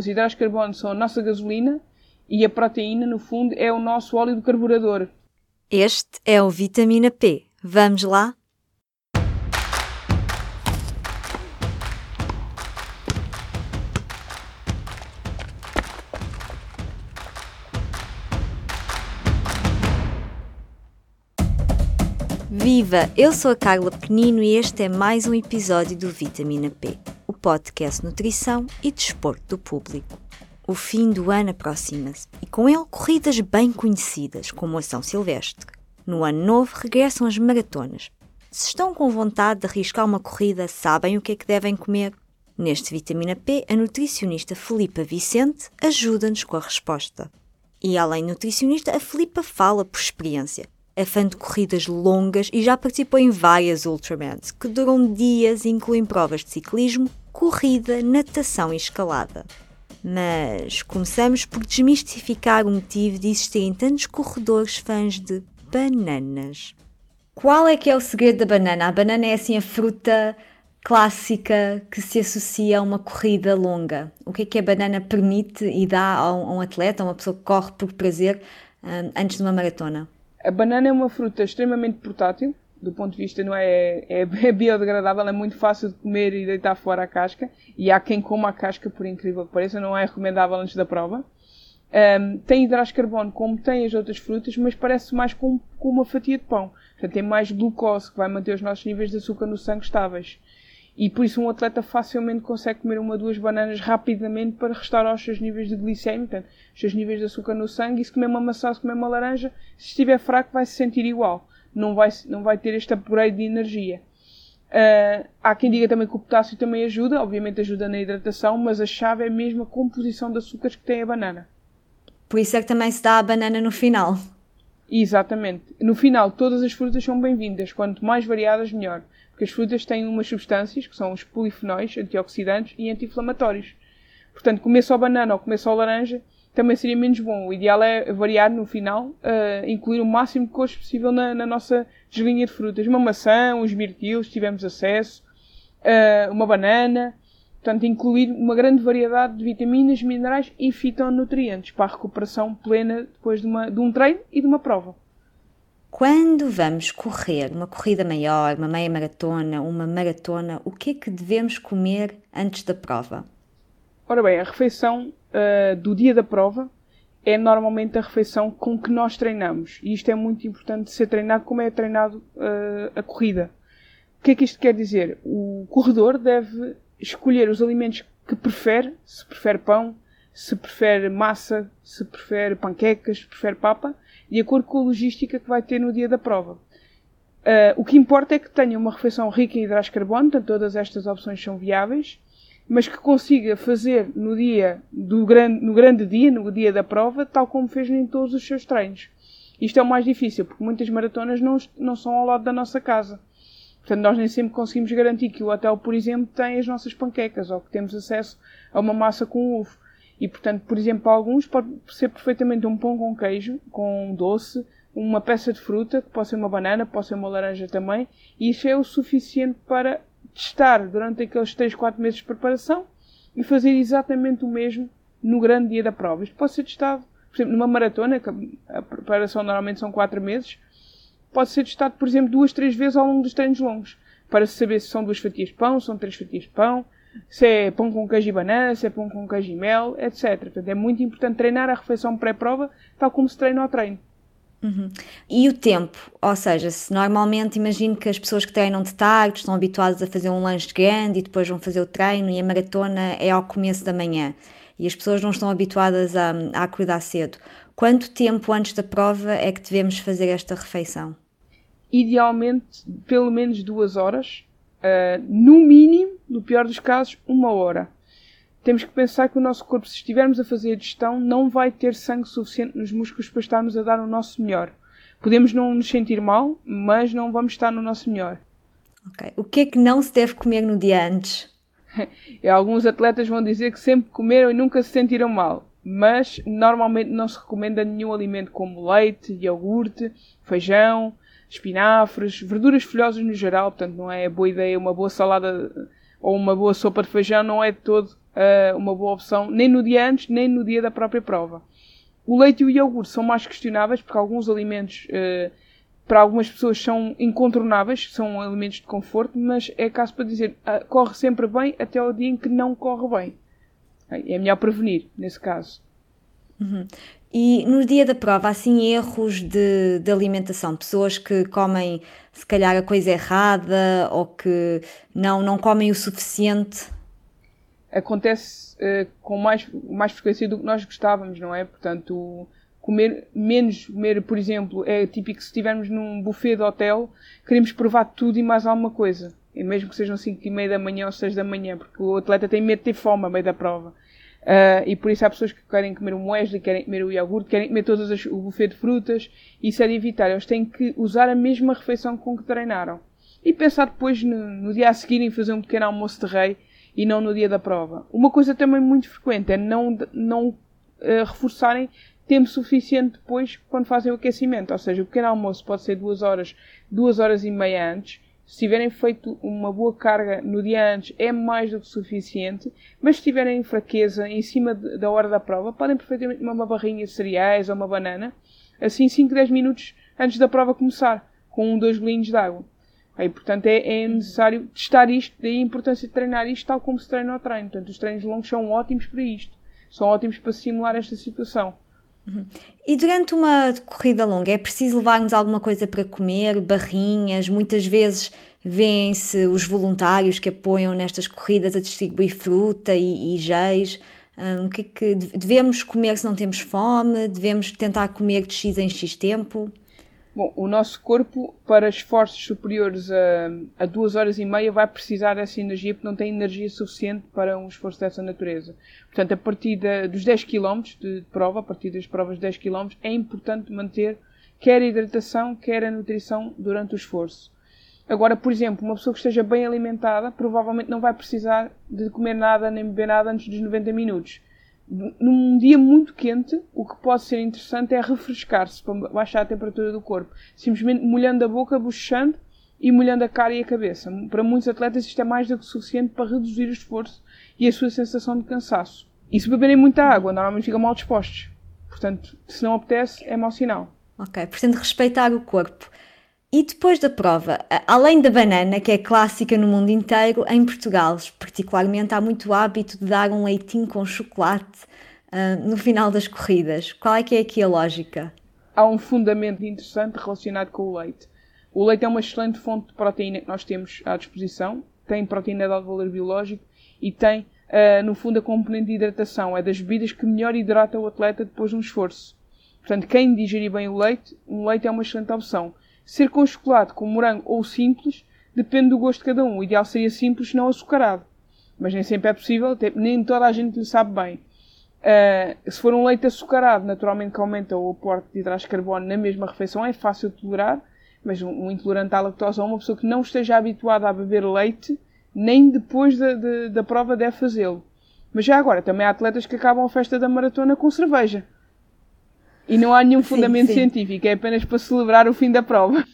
Os hidratos de carbono são a nossa gasolina e a proteína, no fundo, é o nosso óleo do carburador. Este é o Vitamina P. Vamos lá? Viva! Eu sou a Carla Penino e este é mais um episódio do Vitamina P, podcast Nutrição e Desporto do Público. O fim do ano aproxima-se e com ele corridas bem conhecidas, como a São Silvestre. No ano novo regressam as maratonas. Se estão com vontade de arriscar uma corrida, sabem o que é que devem comer? Neste Vitamina P, a nutricionista Filipa Vicente ajuda-nos com a resposta. E além nutricionista, a Filipa fala por experiência. É fã de corridas longas e já participou em várias Ultramans, que duram dias e incluem provas de ciclismo, corrida, natação e escalada. Mas começamos por desmistificar o motivo de existirem tantos corredores fãs de bananas. Qual é que é o segredo da banana? A banana é assim a fruta clássica que se associa a uma corrida longa. O que é que a banana permite e dá a um, a um atleta, a uma pessoa que corre por prazer, um, antes de uma maratona? A banana é uma fruta extremamente portátil, do ponto de vista não é, é, é biodegradável, é muito fácil de comer e deitar fora a casca. E há quem coma a casca, por incrível que pareça, não é recomendável antes da prova. Um, tem hidratos de carbono como tem as outras frutas, mas parece mais com, com uma fatia de pão. Portanto, tem mais glucose, que vai manter os nossos níveis de açúcar no sangue estáveis. E por isso um atleta facilmente consegue comer uma ou duas bananas rapidamente para restaurar os seus níveis de glicemia, portanto, os seus níveis de açúcar no sangue. E se comer uma maçã, se comer uma laranja, se estiver fraco, vai se sentir igual não vai, não vai ter este upgrade de energia. Uh, há quem diga também que o potássio também ajuda, obviamente ajuda na hidratação, mas a chave é mesmo a composição de açúcares que tem a banana. Por isso é que também se dá a banana no final. Exatamente. No final, todas as frutas são bem-vindas. Quanto mais variadas, melhor. Porque as frutas têm umas substâncias, que são os polifenóis, antioxidantes e anti-inflamatórios. Portanto, comer só banana ou comer só laranja também seria menos bom. O ideal é variar no final, uh, incluir o máximo de cores possível na, na, nossa deslinha de frutas. Uma maçã, uns mirtilos, se tivermos acesso, uh, uma banana. Portanto, incluir uma grande variedade de vitaminas, minerais e fitonutrientes para a recuperação plena depois de, uma, de um treino e de uma prova. Quando vamos correr uma corrida maior, uma meia maratona, uma maratona, o que é que devemos comer antes da prova? Ora bem, a refeição uh, do dia da prova é normalmente a refeição com que nós treinamos. E isto é muito importante ser treinado como é treinado uh, a corrida. O que é que isto quer dizer? O corredor deve escolher os alimentos que prefere, se prefere pão, se prefere massa, se prefere panquecas, se prefere papa, de acordo com a logística que vai ter no dia da prova. Uh, o que importa é que tenha uma refeição rica em hidratos de carbono, portanto todas estas opções são viáveis, mas que consiga fazer no dia do grande, no grande dia, no dia da prova, tal como fez em todos os seus treinos. Isto é o mais difícil, porque muitas maratonas não, não são ao lado da nossa casa. Portanto, nós nem sempre conseguimos garantir que o hotel, por exemplo, tem as nossas panquecas ou que temos acesso a uma massa com ovo. E, portanto, por exemplo, para alguns pode ser perfeitamente um pão com queijo, com doce, uma peça de fruta, que pode ser uma banana, pode ser uma laranja também, e isso é o suficiente para testar durante aqueles 3, 4 meses de preparação e fazer exatamente o mesmo no grande dia da prova. Isto pode ser testado, por exemplo, numa maratona, que a preparação normalmente são 4 meses, pode ser testado, por exemplo, duas, três vezes ao longo dos treinos longos, para saber se são duas fatias de pão, se são três fatias de pão, se é pão com queijo e banana, se é pão com queijo e mel, etc. Portanto, é muito importante treinar a refeição pré-prova, tal como se treina ao treino. Uhum. E o tempo, ou seja, se normalmente imagino que as pessoas que treinam de tarde estão habituadas a fazer um lanche grande e depois vão fazer o treino e a maratona é ao começo da manhã e as pessoas não estão habituadas a, a acordar cedo. Quanto tempo antes da prova é que devemos fazer esta refeição? Idealmente, pelo menos duas horas, uh, no mínimo, no pior dos casos, uma hora temos que pensar que o nosso corpo, se estivermos a fazer a digestão, não vai ter sangue suficiente nos músculos para estarmos a dar o nosso melhor. Podemos não nos sentir mal, mas não vamos estar no nosso melhor. O que é que não se deve comer no dia antes? Alguns atletas vão dizer que sempre comeram e nunca se sentiram mal, mas normalmente não se recomenda nenhum alimento como leite, iogurte, feijão, espinafres, verduras folhosas no geral, portanto não é boa ideia uma boa salada ou uma boa sopa de feijão não é de todo uh, uma boa opção, nem no dia antes, nem no dia da própria prova. O leite e o iogurte são mais questionáveis porque alguns alimentos uh, para algumas pessoas são incontornáveis, são alimentos de conforto, mas é caso para dizer, uh, corre sempre bem até o dia em que não corre bem. É melhor prevenir, nesse caso. Uhum. E no dia da prova, assim, erros de, de, alimentação, pessoas que comem se calhar a coisa errada ou que não, não comem o suficiente? Acontece uh, com mais, mais frequência do que nós gostávamos, não é? Portanto, comer menos, comer, por exemplo, é típico se estivermos num buffet de hotel, queremos provar tudo e mais alguma coisa. E mesmo que sejam 5 e meia da manhã ou 6 da manhã, porque o atleta tem medo de ter fome a meio da prova. Uh, e por isso há pessoas que querem comer o muesli, querem comer o iogurte, querem comer todas as, o buffet de frutas. Isso é de evitar. Eles têm que usar a mesma refeição com que treinaram. E pensar depois no, no dia a seguir em fazer um pequeno almoço de rei e não no dia da prova. Uma coisa também muito frequente é não, não uh, reforçarem tempo suficiente depois quando fazem o aquecimento. Ou seja, o pequeno almoço pode ser duas horas, duas horas e meia antes. Se tiverem feito uma boa carga no dia antes, é mais do que suficiente. Mas se tiverem fraqueza em cima de, da hora da prova, podem perfeitamente uma barrinha de cereais ou uma banana, assim 5, 10 minutos antes da prova começar, com um, dois golinhos de água. Aí, portanto, é, é, necessário testar isto, daí a importância de treinar isto tal como se treina ao treino. Portanto, os treinos longos são ótimos para isto. São ótimos para simular esta situação. Uhum. E durante uma corrida longa é preciso levarmos alguma coisa para comer, barrinhas, muitas vezes vêem-se os voluntários que apoiam nestas corridas a distribuir fruta e, e géis. Um, o que é que devemos comer se não temos fome? Devemos tentar comer de X em X tempo? Bom, o nosso corpo, para esforços superiores a, a duas horas e meia, vai precisar dessa energia porque não tem energia suficiente para um esforço dessa natureza. Portanto, a partir da, dos 10 km de prova, a partir das provas de 10 km, é importante manter quer a hidratação, quer a nutrição durante o esforço. Agora, por exemplo, uma pessoa que esteja bem alimentada provavelmente não vai precisar de comer nada nem beber nada antes dos 90 minutos num dia muito quente, o que pode ser interessante é refrescar-se para baixar a temperatura do corpo. Simplesmente molhando a boca, bochechando e molhando a cara e a cabeça. Para muitos atletas isto é mais do que suficiente para reduzir o esforço e a sua sensação de cansaço. E se beberem muita água, normalmente ficam mal dispostos. Portanto, se não apetece, é mau sinal. Ok, portanto, respeitar o corpo. E depois da prova, além da banana, que é clássica no mundo inteiro, em Portugal, particularmente, há muito hábito de dar um leitinho com chocolate uh, no final das corridas. Qual é que é aqui a lógica? Há um fundamento interessante relacionado com o leite. O leite é uma excelente fonte de proteína que nós temos à disposição, tem proteína de alto valor biológico e tem, uh, no fundo, a componente de hidratação. É das bebidas que melhor hidrata o atleta depois de um esforço. Portanto, quem digerir bem o leite, o leite é uma excelente opção. Ser com chocolate, com morango ou simples, depende do gosto de cada um. O ideal seria simples, não açucarado. Mas nem sempre é possível, nem toda a gente lhe sabe bem. Uh, se for um leite açucarado, naturalmente que aumenta o aporte de hidratos de carbono na mesma refeição, é fácil de tolerar, mas um, intolerante à lactose ou uma pessoa que não esteja habituada a beber leite, nem depois da, de, da prova deve fazê-lo. Mas já agora, também há atletas que acabam a festa da maratona com cerveja. E não há nenhum fundamento sim, sim. científico, é apenas para celebrar o fim da prova.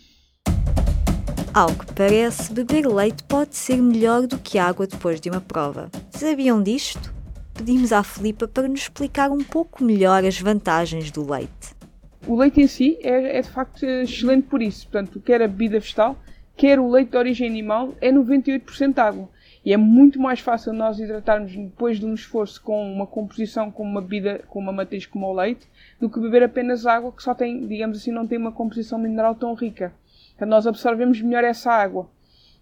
Ao que parece, beber leite pode ser melhor do que água depois de uma prova. Sabiam disto? Pedimos à Filipa para nos explicar um pouco melhor as vantagens do leite. O leite em si é, é de facto excelente por isso. Portanto, quer a bebida vegetal, quer o leite de origem animal, é 98% água. E é muito mais fácil nós hidratarmos depois de um esforço com uma composição com uma bebida, com uma matriz como o leite, do que beber apenas água que só tem, digamos assim, não tem uma composição mineral tão rica. Então nós absorvemos melhor essa água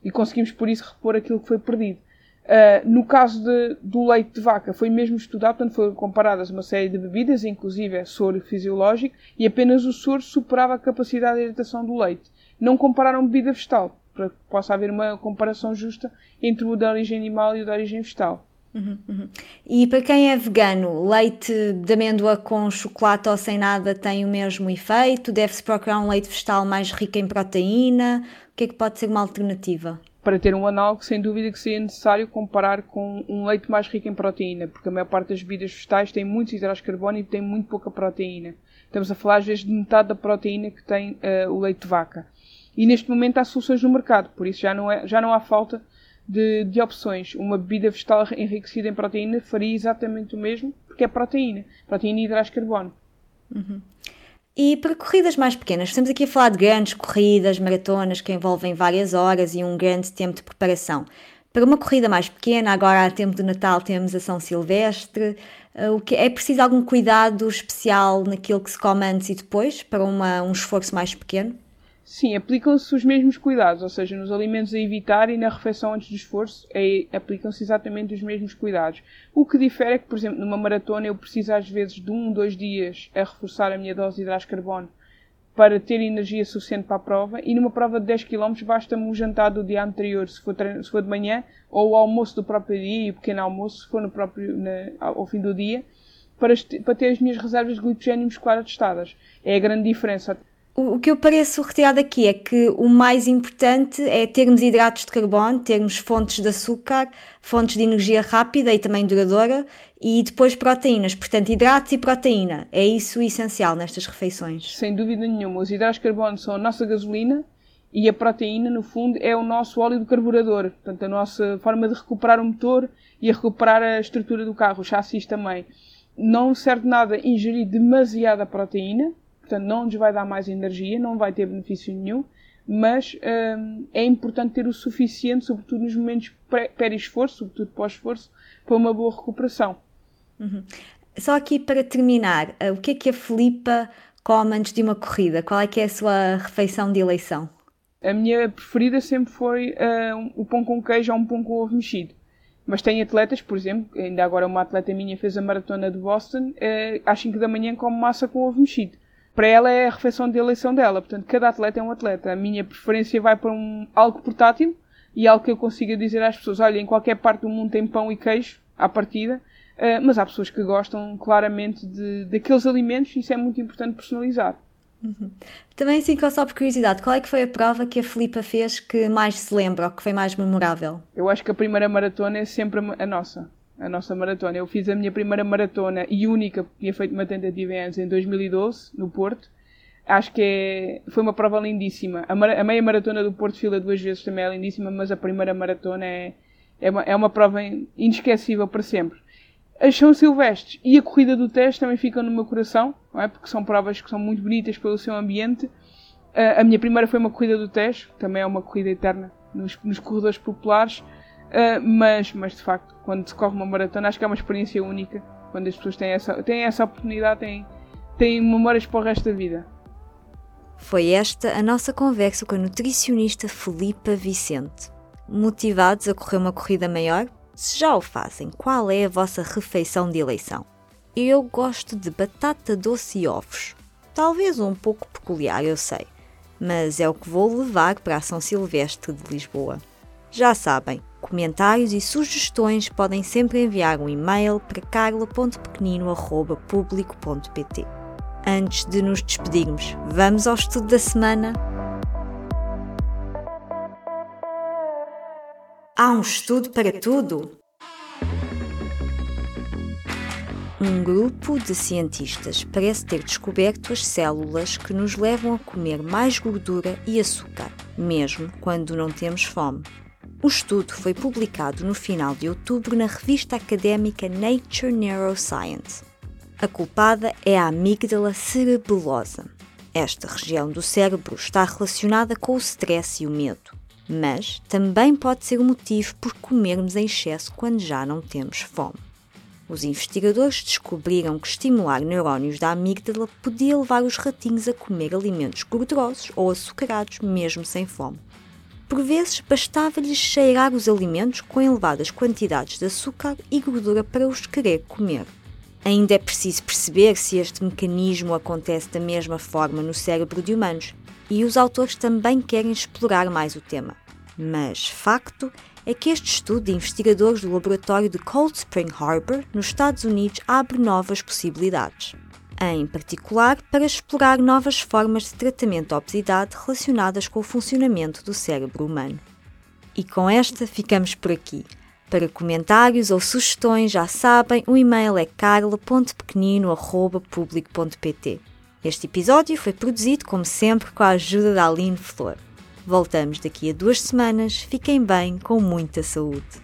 e conseguimos por isso repor aquilo que foi perdido. Uh, no caso de, do leite de vaca, foi mesmo estudado, portanto, foram comparadas uma série de bebidas, inclusive é soro fisiológico, e apenas o soro superava a capacidade de hidratação do leite. Não compararam bebida vegetal, para que possa haver uma comparação justa entre o da origem animal e o da origem vegetal. Uhum, uhum. E para quem é vegano, leite de amêndoa com chocolate ou sem nada tem o mesmo efeito? Deve-se procurar um leite vegetal mais rico em proteína? O que é que pode ser uma alternativa? Para ter um análogo, sem dúvida que seria necessário comparar com um leite mais rico em proteína, porque a maior parte das bebidas vegetais tem muitos hidratos de carbono e tem muito pouca proteína. Estamos a falar às vezes de metade da proteína que tem uh, o leite de vaca. E neste momento há soluções no mercado, por isso já não, é, já não há falta de, de opções. Uma bebida vegetal enriquecida em proteína faria exatamente o mesmo, porque é proteína. Proteína e hidratos de carbono. Uhum. E para corridas mais pequenas, estamos aqui a falar de grandes corridas, maratonas que envolvem várias horas e um grande tempo de preparação. Para uma corrida mais pequena, agora a tempo de Natal temos a São Silvestre, eh, o que é preciso algum cuidado especial naquilo que se come antes e depois para uma, um esforço mais pequeno? Sim, aplicam-se os mesmos cuidados, ou seja, nos alimentos a evitar e na refeição antes do esforço é, aplicam-se exatamente os mesmos cuidados. O que difere é que, por exemplo, numa maratona eu preciso às vezes de um, dois dias a reforçar a minha dose de hidratos de carbono para ter energia suficiente para a prova e numa prova de 10 km basta-me um jantar do dia anterior, se for, se for de manhã, ou o almoço do próprio dia e o pequeno almoço, se for no próprio, na, ao fim do dia, para, para ter as minhas reservas de glicogênio muscular atestadas. É a grande diferença o que eu pareço retirar daqui é que o mais importante é termos hidratos de carbono, termos fontes de açúcar, fontes de energia rápida e também duradoura e depois proteínas. Portanto, hidratos e proteína. É isso o essencial nestas refeições. Sem dúvida nenhuma. Os hidratos de carbono são a nossa gasolina e a proteína, no fundo, é o nosso óleo do carburador. Portanto, a nossa forma de recuperar o motor e a recuperar a estrutura do carro, o chassis também. Não serve nada ingerir demasiada proteína, portanto não nos vai dar mais energia, não vai ter benefício nenhum, mas hum, é importante ter o suficiente, sobretudo nos momentos pré-esforço, sobretudo pós-esforço, para uma boa recuperação. Uhum. Só aqui para terminar, uh, o que é que a Filipa come antes de uma corrida? Qual é que é a sua refeição de eleição? A minha preferida sempre foi uh, o pão com queijo ou um pão com ovo mexido. Mas tem atletas, por exemplo, ainda agora uma atleta minha fez a maratona de Boston, uh, às 5 da manhã come massa com ovo mexido para ela é a refeição de eleição dela. Portanto, cada atleta é um atleta. A minha preferência vai para um, algo portátil e algo que eu consiga dizer às pessoas: olha, em qualquer parte do mundo tem pão e queijo à partida. Uh, mas há pessoas que gostam claramente de, daqueles alimentos e isso é muito importante personalizar. Uhum. Também, assim, só por curiosidade, qual é que foi a prova que a Filipa fez que mais se lembra ou que foi mais memorável? Eu acho que a primeira maratona é sempre a nossa a nossa maratona. Eu fiz a minha primeira maratona e única, porque tinha feito uma tentativa antes, em 2012, no Porto. Acho que é, foi uma prova lindíssima. A, a, meia maratona do Porto Fila duas vezes também é lindíssima, mas a primeira maratona é, é, uma, é uma prova inesquecível para sempre. As São Silvestres e a corrida do teste também ficam no meu coração, não é? porque são provas que são muito bonitas pelo seu ambiente. A, a minha primeira foi uma corrida do teste, também é uma corrida eterna nos, nos corredores populares. Uh, mas, mas de facto, quando se corre uma maratona, acho que é uma experiência única. Quando as pessoas têm essa, têm essa oportunidade, têm, têm memórias para o resto da vida. Foi esta a nossa conversa com a nutricionista Filipa Vicente. Motivados a correr uma corrida maior? Se já o fazem, qual é a vossa refeição de eleição? Eu gosto de batata doce e ovos. Talvez um pouco peculiar, eu sei, mas é o que vou levar para a São Silvestre de Lisboa. Já sabem, comentários e sugestões podem sempre enviar um e-mail para carla.pequenino.público.pt. Antes de nos despedirmos, vamos ao estudo da semana? Há um estudo para tudo! Um grupo de cientistas parece ter descoberto as células que nos levam a comer mais gordura e açúcar, mesmo quando não temos fome. O estudo foi publicado no final de outubro na revista académica Nature Neuroscience. A culpada é a amígdala cerebelosa. Esta região do cérebro está relacionada com o stress e o medo, mas também pode ser o motivo por comermos em excesso quando já não temos fome. Os investigadores descobriram que estimular neurónios da amígdala podia levar os ratinhos a comer alimentos gordurosos ou açucarados mesmo sem fome. Por vezes, bastava-lhes cheirar os alimentos com elevadas quantidades de açúcar e gordura para os querer comer. Ainda é preciso perceber se este mecanismo acontece da mesma forma no cérebro de humanos, e os autores também querem explorar mais o tema. Mas facto é que este estudo de investigadores do laboratório de Cold Spring Harbor, nos Estados Unidos, abre novas possibilidades em particular para explorar novas formas de tratamento da obesidade relacionadas com o funcionamento do cérebro humano. E com esta ficamos por aqui. Para comentários ou sugestões, já sabem, o e-mail é carla.pequenino.public.pt. Este episódio foi produzido, como sempre, com a ajuda da Aline Flor. Voltamos daqui a duas semanas. Fiquem bem, com muita saúde.